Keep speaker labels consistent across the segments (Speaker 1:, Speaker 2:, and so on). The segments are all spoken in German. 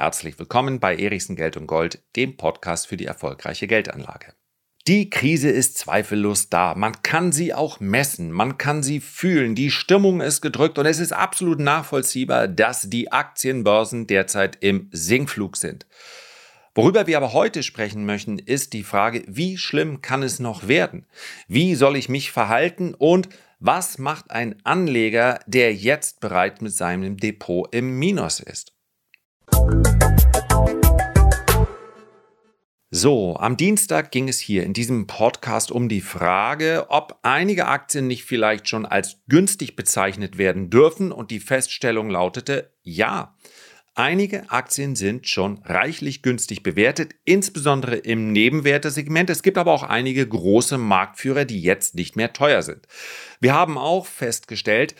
Speaker 1: herzlich willkommen bei Erichsen Geld und Gold, dem Podcast für die erfolgreiche Geldanlage. Die Krise ist zweifellos da. Man kann sie auch messen, man kann sie fühlen. Die Stimmung ist gedrückt und es ist absolut nachvollziehbar, dass die Aktienbörsen derzeit im Sinkflug sind. Worüber wir aber heute sprechen möchten, ist die Frage, wie schlimm kann es noch werden? Wie soll ich mich verhalten und was macht ein Anleger, der jetzt bereit mit seinem Depot im Minus ist? So, am Dienstag ging es hier in diesem Podcast um die Frage, ob einige Aktien nicht vielleicht schon als günstig bezeichnet werden dürfen und die Feststellung lautete ja. Einige Aktien sind schon reichlich günstig bewertet, insbesondere im Nebenwertesegment. Es gibt aber auch einige große Marktführer, die jetzt nicht mehr teuer sind. Wir haben auch festgestellt,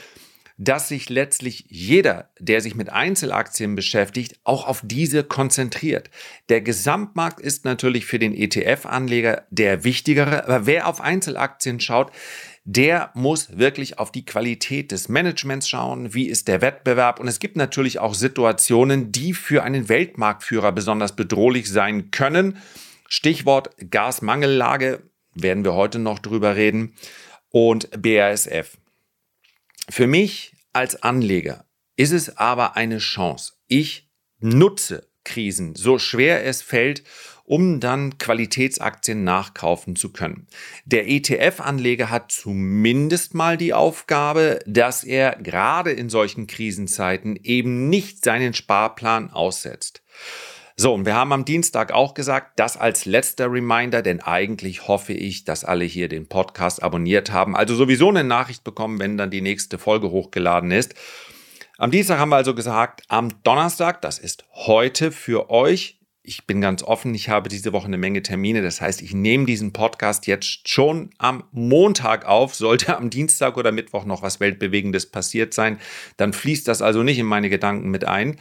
Speaker 1: dass sich letztlich jeder, der sich mit Einzelaktien beschäftigt, auch auf diese konzentriert. Der Gesamtmarkt ist natürlich für den ETF-Anleger der wichtigere, aber wer auf Einzelaktien schaut, der muss wirklich auf die Qualität des Managements schauen, wie ist der Wettbewerb und es gibt natürlich auch Situationen, die für einen Weltmarktführer besonders bedrohlich sein können. Stichwort Gasmangellage werden wir heute noch drüber reden und BASF. Für mich als Anleger ist es aber eine Chance. Ich nutze Krisen, so schwer es fällt, um dann Qualitätsaktien nachkaufen zu können. Der ETF-Anleger hat zumindest mal die Aufgabe, dass er gerade in solchen Krisenzeiten eben nicht seinen Sparplan aussetzt. So, und wir haben am Dienstag auch gesagt, das als letzter Reminder, denn eigentlich hoffe ich, dass alle hier den Podcast abonniert haben, also sowieso eine Nachricht bekommen, wenn dann die nächste Folge hochgeladen ist. Am Dienstag haben wir also gesagt, am Donnerstag, das ist heute für euch, ich bin ganz offen, ich habe diese Woche eine Menge Termine. Das heißt, ich nehme diesen Podcast jetzt schon am Montag auf. Sollte am Dienstag oder Mittwoch noch was Weltbewegendes passiert sein, dann fließt das also nicht in meine Gedanken mit ein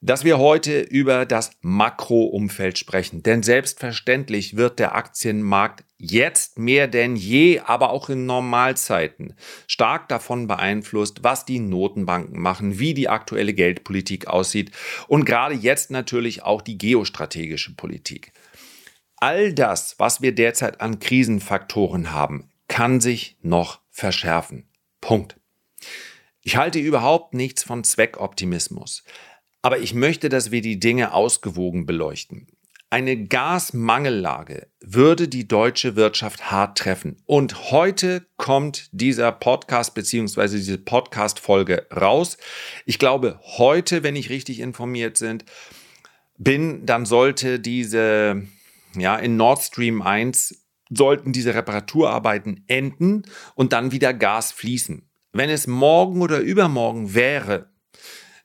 Speaker 1: dass wir heute über das Makroumfeld sprechen. Denn selbstverständlich wird der Aktienmarkt jetzt mehr denn je, aber auch in Normalzeiten stark davon beeinflusst, was die Notenbanken machen, wie die aktuelle Geldpolitik aussieht und gerade jetzt natürlich auch die geostrategische Politik. All das, was wir derzeit an Krisenfaktoren haben, kann sich noch verschärfen. Punkt. Ich halte überhaupt nichts von Zweckoptimismus. Aber ich möchte, dass wir die Dinge ausgewogen beleuchten. Eine Gasmangellage würde die deutsche Wirtschaft hart treffen. Und heute kommt dieser Podcast bzw. diese Podcast-Folge raus. Ich glaube, heute, wenn ich richtig informiert sind, bin, dann sollte diese, ja, in Nord Stream 1 sollten diese Reparaturarbeiten enden und dann wieder Gas fließen. Wenn es morgen oder übermorgen wäre,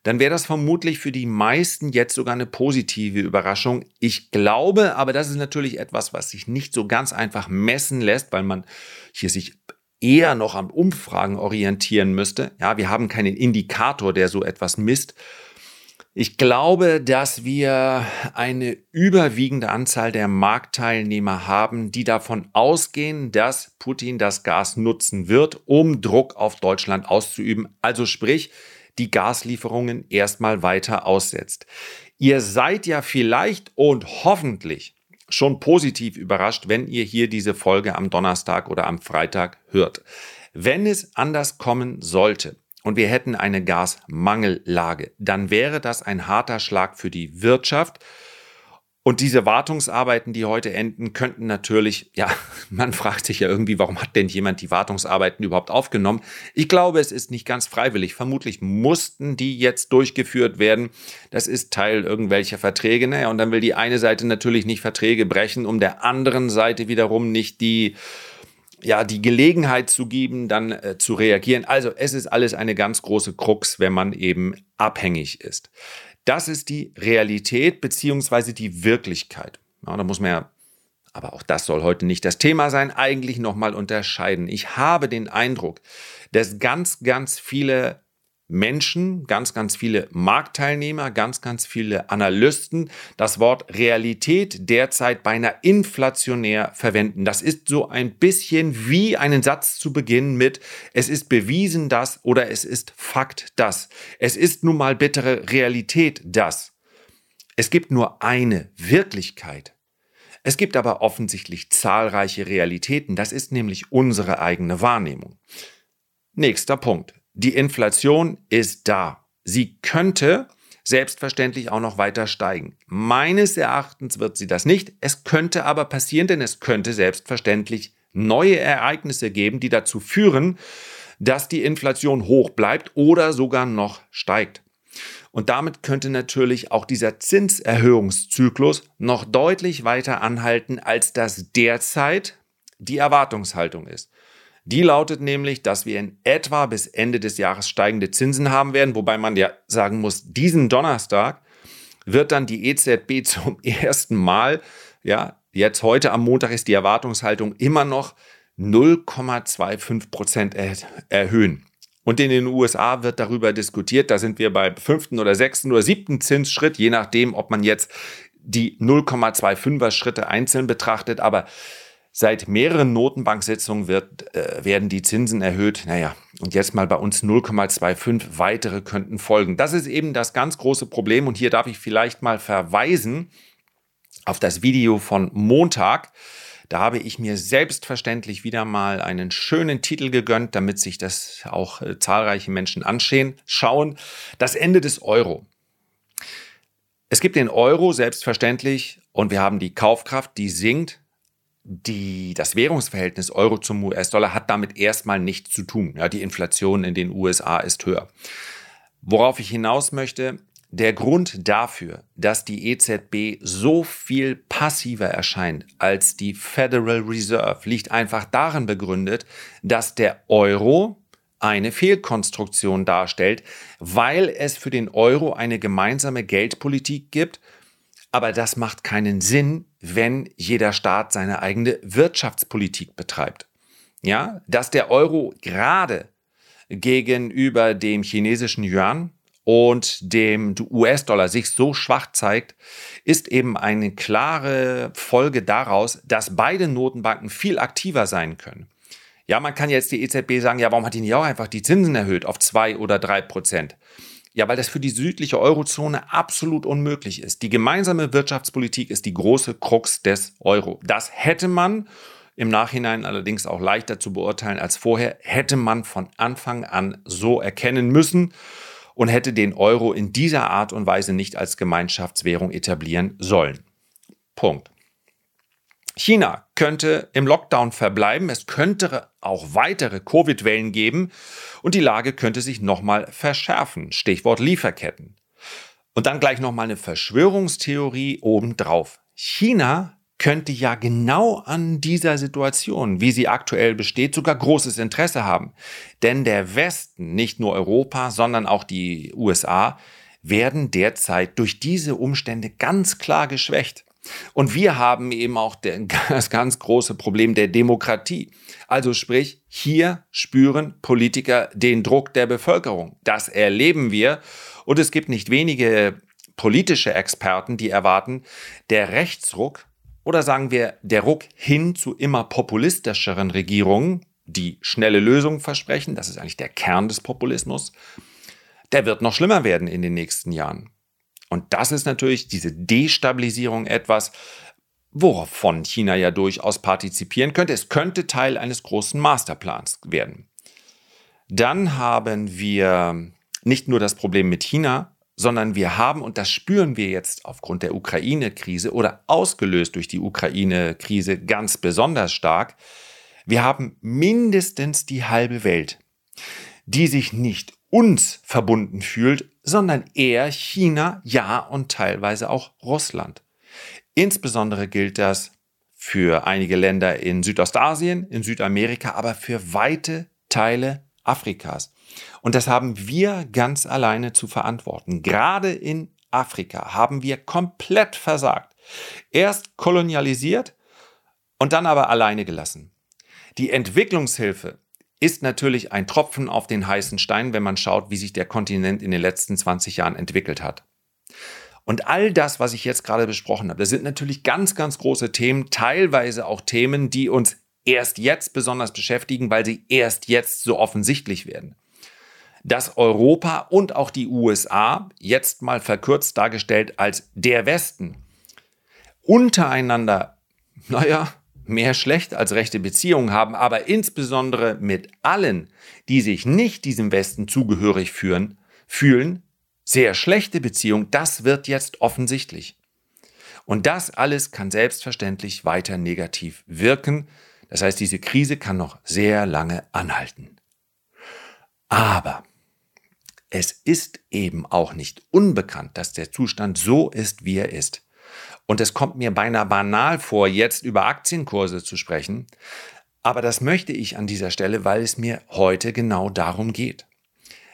Speaker 1: dann wäre das vermutlich für die meisten jetzt sogar eine positive Überraschung. Ich glaube, aber das ist natürlich etwas, was sich nicht so ganz einfach messen lässt, weil man hier sich eher noch an Umfragen orientieren müsste. Ja, wir haben keinen Indikator, der so etwas misst. Ich glaube, dass wir eine überwiegende Anzahl der Marktteilnehmer haben, die davon ausgehen, dass Putin das Gas nutzen wird, um Druck auf Deutschland auszuüben. Also sprich, die Gaslieferungen erstmal weiter aussetzt. Ihr seid ja vielleicht und hoffentlich schon positiv überrascht, wenn ihr hier diese Folge am Donnerstag oder am Freitag hört. Wenn es anders kommen sollte und wir hätten eine Gasmangellage, dann wäre das ein harter Schlag für die Wirtschaft und diese Wartungsarbeiten, die heute enden, könnten natürlich, ja, man fragt sich ja irgendwie, warum hat denn jemand die Wartungsarbeiten überhaupt aufgenommen? Ich glaube, es ist nicht ganz freiwillig. Vermutlich mussten die jetzt durchgeführt werden. Das ist Teil irgendwelcher Verträge. Naja, und dann will die eine Seite natürlich nicht Verträge brechen, um der anderen Seite wiederum nicht die, ja, die Gelegenheit zu geben, dann äh, zu reagieren. Also es ist alles eine ganz große Krux, wenn man eben abhängig ist. Das ist die Realität beziehungsweise die Wirklichkeit. Ja, da muss man ja, aber auch das soll heute nicht das Thema sein, eigentlich nochmal unterscheiden. Ich habe den Eindruck, dass ganz, ganz viele Menschen, ganz, ganz viele Marktteilnehmer, ganz, ganz viele Analysten das Wort Realität derzeit beinahe inflationär verwenden. Das ist so ein bisschen wie einen Satz zu Beginn mit es ist bewiesen das oder es ist Fakt das. Es ist nun mal bittere Realität das. Es gibt nur eine Wirklichkeit. Es gibt aber offensichtlich zahlreiche Realitäten. Das ist nämlich unsere eigene Wahrnehmung. Nächster Punkt. Die Inflation ist da. Sie könnte selbstverständlich auch noch weiter steigen. Meines Erachtens wird sie das nicht. Es könnte aber passieren, denn es könnte selbstverständlich neue Ereignisse geben, die dazu führen, dass die Inflation hoch bleibt oder sogar noch steigt. Und damit könnte natürlich auch dieser Zinserhöhungszyklus noch deutlich weiter anhalten, als das derzeit die Erwartungshaltung ist. Die lautet nämlich, dass wir in etwa bis Ende des Jahres steigende Zinsen haben werden, wobei man ja sagen muss, diesen Donnerstag wird dann die EZB zum ersten Mal, ja, jetzt heute am Montag ist die Erwartungshaltung immer noch 0,25 Prozent erhöhen. Und in den USA wird darüber diskutiert, da sind wir bei fünften oder sechsten oder siebten Zinsschritt, je nachdem, ob man jetzt die 0,25er Schritte einzeln betrachtet, aber Seit mehreren Notenbanksitzungen wird, äh, werden die Zinsen erhöht. Naja, und jetzt mal bei uns 0,25. Weitere könnten folgen. Das ist eben das ganz große Problem. Und hier darf ich vielleicht mal verweisen auf das Video von Montag. Da habe ich mir selbstverständlich wieder mal einen schönen Titel gegönnt, damit sich das auch äh, zahlreiche Menschen anschauen. Schauen. Das Ende des Euro. Es gibt den Euro selbstverständlich und wir haben die Kaufkraft, die sinkt die, das Währungsverhältnis Euro zum US-Dollar hat damit erstmal nichts zu tun. Ja, die Inflation in den USA ist höher. Worauf ich hinaus möchte, der Grund dafür, dass die EZB so viel passiver erscheint als die Federal Reserve, liegt einfach darin begründet, dass der Euro eine Fehlkonstruktion darstellt, weil es für den Euro eine gemeinsame Geldpolitik gibt aber das macht keinen Sinn, wenn jeder Staat seine eigene Wirtschaftspolitik betreibt. Ja, dass der Euro gerade gegenüber dem chinesischen Yuan und dem US-Dollar sich so schwach zeigt, ist eben eine klare Folge daraus, dass beide Notenbanken viel aktiver sein können. Ja, man kann jetzt die EZB sagen, ja, warum hat die nicht auch einfach die Zinsen erhöht auf zwei oder drei Prozent? Ja, weil das für die südliche Eurozone absolut unmöglich ist. Die gemeinsame Wirtschaftspolitik ist die große Krux des Euro. Das hätte man im Nachhinein allerdings auch leichter zu beurteilen als vorher, hätte man von Anfang an so erkennen müssen und hätte den Euro in dieser Art und Weise nicht als Gemeinschaftswährung etablieren sollen. Punkt. China könnte im Lockdown verbleiben. Es könnte auch weitere Covid-Wellen geben und die Lage könnte sich nochmal verschärfen. Stichwort Lieferketten. Und dann gleich nochmal eine Verschwörungstheorie obendrauf. China könnte ja genau an dieser Situation, wie sie aktuell besteht, sogar großes Interesse haben. Denn der Westen, nicht nur Europa, sondern auch die USA, werden derzeit durch diese Umstände ganz klar geschwächt. Und wir haben eben auch das ganz große Problem der Demokratie. Also sprich, hier spüren Politiker den Druck der Bevölkerung. Das erleben wir. Und es gibt nicht wenige politische Experten, die erwarten, der Rechtsruck oder sagen wir der Ruck hin zu immer populistischeren Regierungen, die schnelle Lösungen versprechen, das ist eigentlich der Kern des Populismus, der wird noch schlimmer werden in den nächsten Jahren. Und das ist natürlich diese Destabilisierung etwas, wovon China ja durchaus partizipieren könnte. Es könnte Teil eines großen Masterplans werden. Dann haben wir nicht nur das Problem mit China, sondern wir haben, und das spüren wir jetzt aufgrund der Ukraine-Krise oder ausgelöst durch die Ukraine-Krise ganz besonders stark, wir haben mindestens die halbe Welt, die sich nicht uns verbunden fühlt, sondern eher China, ja und teilweise auch Russland. Insbesondere gilt das für einige Länder in Südostasien, in Südamerika, aber für weite Teile Afrikas. Und das haben wir ganz alleine zu verantworten. Gerade in Afrika haben wir komplett versagt. Erst kolonialisiert und dann aber alleine gelassen. Die Entwicklungshilfe ist natürlich ein Tropfen auf den heißen Stein, wenn man schaut, wie sich der Kontinent in den letzten 20 Jahren entwickelt hat. Und all das, was ich jetzt gerade besprochen habe, das sind natürlich ganz, ganz große Themen, teilweise auch Themen, die uns erst jetzt besonders beschäftigen, weil sie erst jetzt so offensichtlich werden. dass Europa und auch die USA, jetzt mal verkürzt dargestellt als der Westen, untereinander, naja, mehr schlecht als rechte Beziehungen haben, aber insbesondere mit allen, die sich nicht diesem Westen zugehörig führen, fühlen, sehr schlechte Beziehungen, das wird jetzt offensichtlich. Und das alles kann selbstverständlich weiter negativ wirken. Das heißt, diese Krise kann noch sehr lange anhalten. Aber es ist eben auch nicht unbekannt, dass der Zustand so ist, wie er ist. Und es kommt mir beinahe banal vor, jetzt über Aktienkurse zu sprechen. Aber das möchte ich an dieser Stelle, weil es mir heute genau darum geht.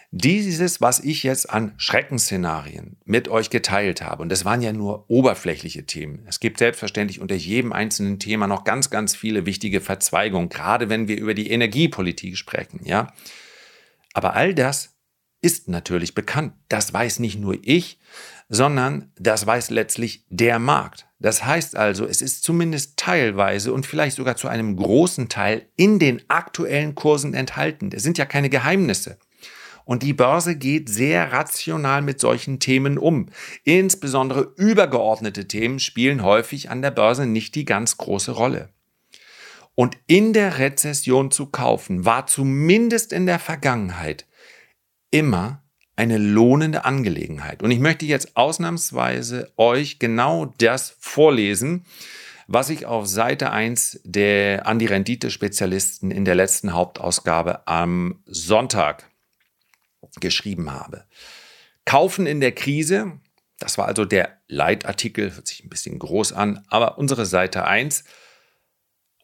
Speaker 1: Dieses, was ich jetzt an Schreckensszenarien mit euch geteilt habe, und das waren ja nur oberflächliche Themen. Es gibt selbstverständlich unter jedem einzelnen Thema noch ganz, ganz viele wichtige Verzweigungen, gerade wenn wir über die Energiepolitik sprechen, ja. Aber all das ist natürlich bekannt. Das weiß nicht nur ich, sondern das weiß letztlich der Markt. Das heißt also, es ist zumindest teilweise und vielleicht sogar zu einem großen Teil in den aktuellen Kursen enthalten. Das sind ja keine Geheimnisse. Und die Börse geht sehr rational mit solchen Themen um. Insbesondere übergeordnete Themen spielen häufig an der Börse nicht die ganz große Rolle. Und in der Rezession zu kaufen war zumindest in der Vergangenheit immer eine lohnende Angelegenheit. Und ich möchte jetzt ausnahmsweise euch genau das vorlesen, was ich auf Seite 1 der an die Rendite-Spezialisten in der letzten Hauptausgabe am Sonntag geschrieben habe. Kaufen in der Krise, das war also der Leitartikel, hört sich ein bisschen groß an, aber unsere Seite 1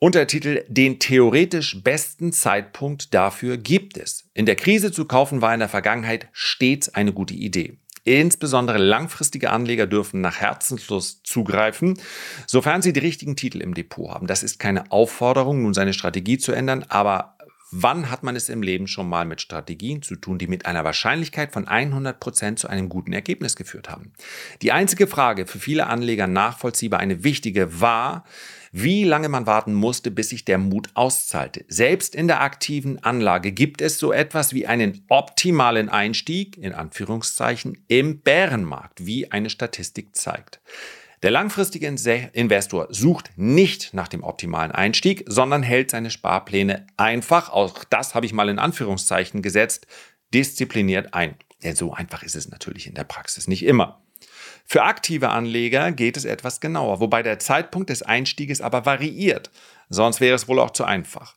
Speaker 1: Untertitel Den theoretisch besten Zeitpunkt dafür gibt es. In der Krise zu kaufen war in der Vergangenheit stets eine gute Idee. Insbesondere langfristige Anleger dürfen nach Herzenslust zugreifen, sofern sie die richtigen Titel im Depot haben. Das ist keine Aufforderung, nun seine Strategie zu ändern, aber wann hat man es im Leben schon mal mit Strategien zu tun, die mit einer Wahrscheinlichkeit von 100 Prozent zu einem guten Ergebnis geführt haben? Die einzige Frage, für viele Anleger nachvollziehbar eine wichtige, war, wie lange man warten musste, bis sich der Mut auszahlte. Selbst in der aktiven Anlage gibt es so etwas wie einen optimalen Einstieg, in Anführungszeichen, im Bärenmarkt, wie eine Statistik zeigt. Der langfristige Investor sucht nicht nach dem optimalen Einstieg, sondern hält seine Sparpläne einfach, auch das habe ich mal in Anführungszeichen gesetzt, diszipliniert ein. Denn so einfach ist es natürlich in der Praxis nicht immer. Für aktive Anleger geht es etwas genauer, wobei der Zeitpunkt des Einstieges aber variiert. Sonst wäre es wohl auch zu einfach.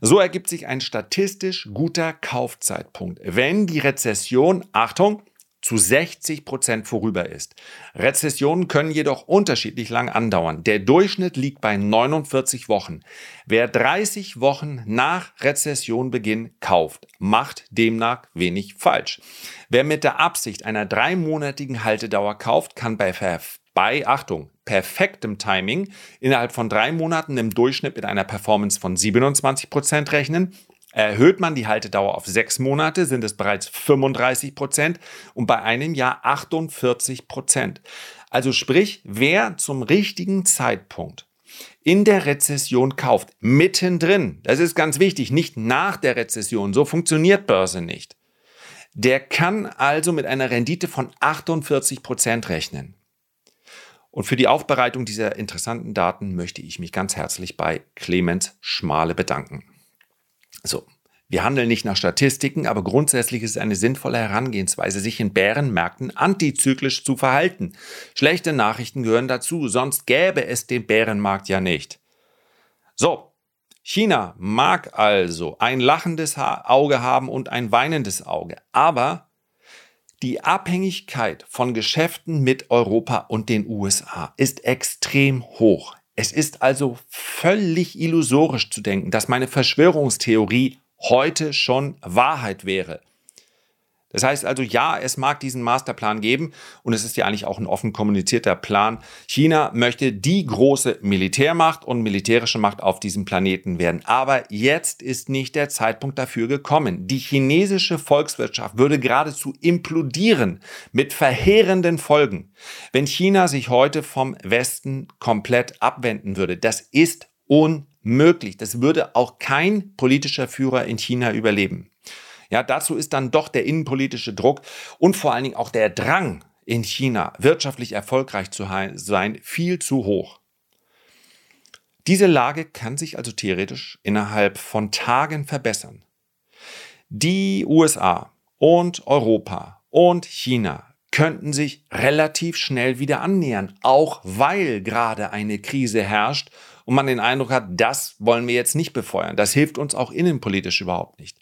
Speaker 1: So ergibt sich ein statistisch guter Kaufzeitpunkt, wenn die Rezession, Achtung, zu 60 Prozent vorüber ist. Rezessionen können jedoch unterschiedlich lang andauern. Der Durchschnitt liegt bei 49 Wochen. Wer 30 Wochen nach Rezessionbeginn kauft, macht demnach wenig falsch. Wer mit der Absicht einer dreimonatigen Haltedauer kauft, kann bei, bei Achtung, perfektem Timing innerhalb von drei Monaten im Durchschnitt mit einer Performance von 27 Prozent rechnen Erhöht man die Haltedauer auf sechs Monate, sind es bereits 35 Prozent und bei einem Jahr 48 Prozent. Also sprich, wer zum richtigen Zeitpunkt in der Rezession kauft, mittendrin, das ist ganz wichtig, nicht nach der Rezession, so funktioniert Börse nicht, der kann also mit einer Rendite von 48 Prozent rechnen. Und für die Aufbereitung dieser interessanten Daten möchte ich mich ganz herzlich bei Clemens Schmale bedanken. So, wir handeln nicht nach Statistiken, aber grundsätzlich ist es eine sinnvolle Herangehensweise, sich in Bärenmärkten antizyklisch zu verhalten. Schlechte Nachrichten gehören dazu, sonst gäbe es den Bärenmarkt ja nicht. So, China mag also ein lachendes Auge haben und ein weinendes Auge, aber die Abhängigkeit von Geschäften mit Europa und den USA ist extrem hoch. Es ist also völlig illusorisch zu denken, dass meine Verschwörungstheorie heute schon Wahrheit wäre. Das heißt also, ja, es mag diesen Masterplan geben und es ist ja eigentlich auch ein offen kommunizierter Plan. China möchte die große Militärmacht und militärische Macht auf diesem Planeten werden. Aber jetzt ist nicht der Zeitpunkt dafür gekommen. Die chinesische Volkswirtschaft würde geradezu implodieren mit verheerenden Folgen, wenn China sich heute vom Westen komplett abwenden würde. Das ist unmöglich. Das würde auch kein politischer Führer in China überleben. Ja, dazu ist dann doch der innenpolitische Druck und vor allen Dingen auch der Drang in China wirtschaftlich erfolgreich zu sein viel zu hoch. Diese Lage kann sich also theoretisch innerhalb von Tagen verbessern. Die USA und Europa und China könnten sich relativ schnell wieder annähern, auch weil gerade eine Krise herrscht und man den Eindruck hat, das wollen wir jetzt nicht befeuern. Das hilft uns auch innenpolitisch überhaupt nicht.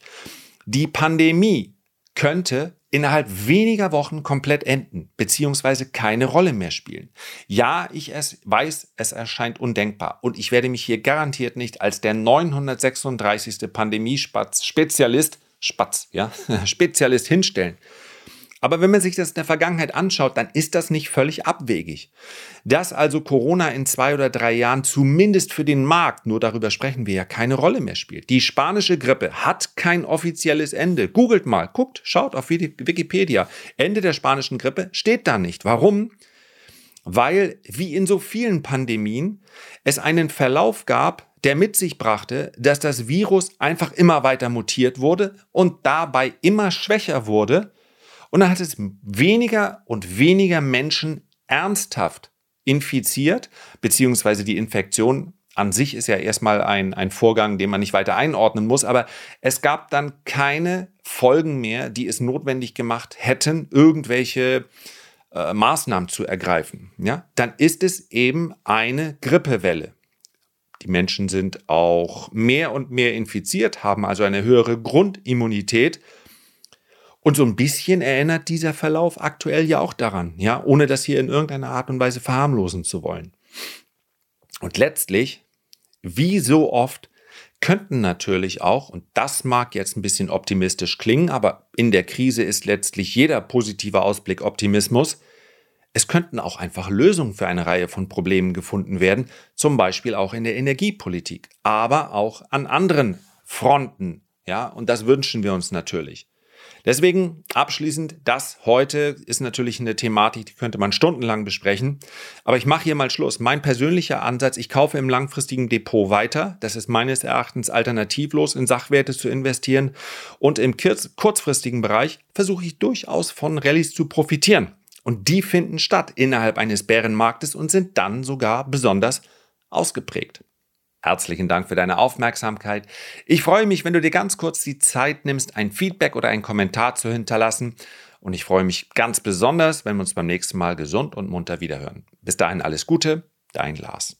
Speaker 1: Die Pandemie könnte innerhalb weniger Wochen komplett enden, beziehungsweise keine Rolle mehr spielen. Ja, ich es weiß, es erscheint undenkbar und ich werde mich hier garantiert nicht als der 936. Pandemiespezialist, Spatz, ja, Spezialist hinstellen. Aber wenn man sich das in der Vergangenheit anschaut, dann ist das nicht völlig abwegig. Dass also Corona in zwei oder drei Jahren zumindest für den Markt, nur darüber sprechen wir ja, keine Rolle mehr spielt. Die spanische Grippe hat kein offizielles Ende. Googelt mal, guckt, schaut auf Wikipedia. Ende der spanischen Grippe steht da nicht. Warum? Weil, wie in so vielen Pandemien, es einen Verlauf gab, der mit sich brachte, dass das Virus einfach immer weiter mutiert wurde und dabei immer schwächer wurde und dann hat es weniger und weniger Menschen ernsthaft infiziert, beziehungsweise die Infektion an sich ist ja erstmal ein, ein Vorgang, den man nicht weiter einordnen muss, aber es gab dann keine Folgen mehr, die es notwendig gemacht hätten, irgendwelche äh, Maßnahmen zu ergreifen. Ja? Dann ist es eben eine Grippewelle. Die Menschen sind auch mehr und mehr infiziert, haben also eine höhere Grundimmunität und so ein bisschen erinnert dieser Verlauf aktuell ja auch daran, ja, ohne das hier in irgendeiner Art und Weise verharmlosen zu wollen. Und letztlich, wie so oft, könnten natürlich auch, und das mag jetzt ein bisschen optimistisch klingen, aber in der Krise ist letztlich jeder positive Ausblick Optimismus, es könnten auch einfach Lösungen für eine Reihe von Problemen gefunden werden, zum Beispiel auch in der Energiepolitik, aber auch an anderen Fronten. Ja, und das wünschen wir uns natürlich. Deswegen abschließend, das heute ist natürlich eine Thematik, die könnte man stundenlang besprechen. Aber ich mache hier mal Schluss. Mein persönlicher Ansatz, ich kaufe im langfristigen Depot weiter. Das ist meines Erachtens alternativlos in Sachwerte zu investieren. Und im kurzfristigen Bereich versuche ich durchaus von Rallyes zu profitieren. Und die finden statt innerhalb eines Bärenmarktes und sind dann sogar besonders ausgeprägt. Herzlichen Dank für deine Aufmerksamkeit. Ich freue mich, wenn du dir ganz kurz die Zeit nimmst, ein Feedback oder einen Kommentar zu hinterlassen. Und ich freue mich ganz besonders, wenn wir uns beim nächsten Mal gesund und munter wiederhören. Bis dahin alles Gute, dein Lars.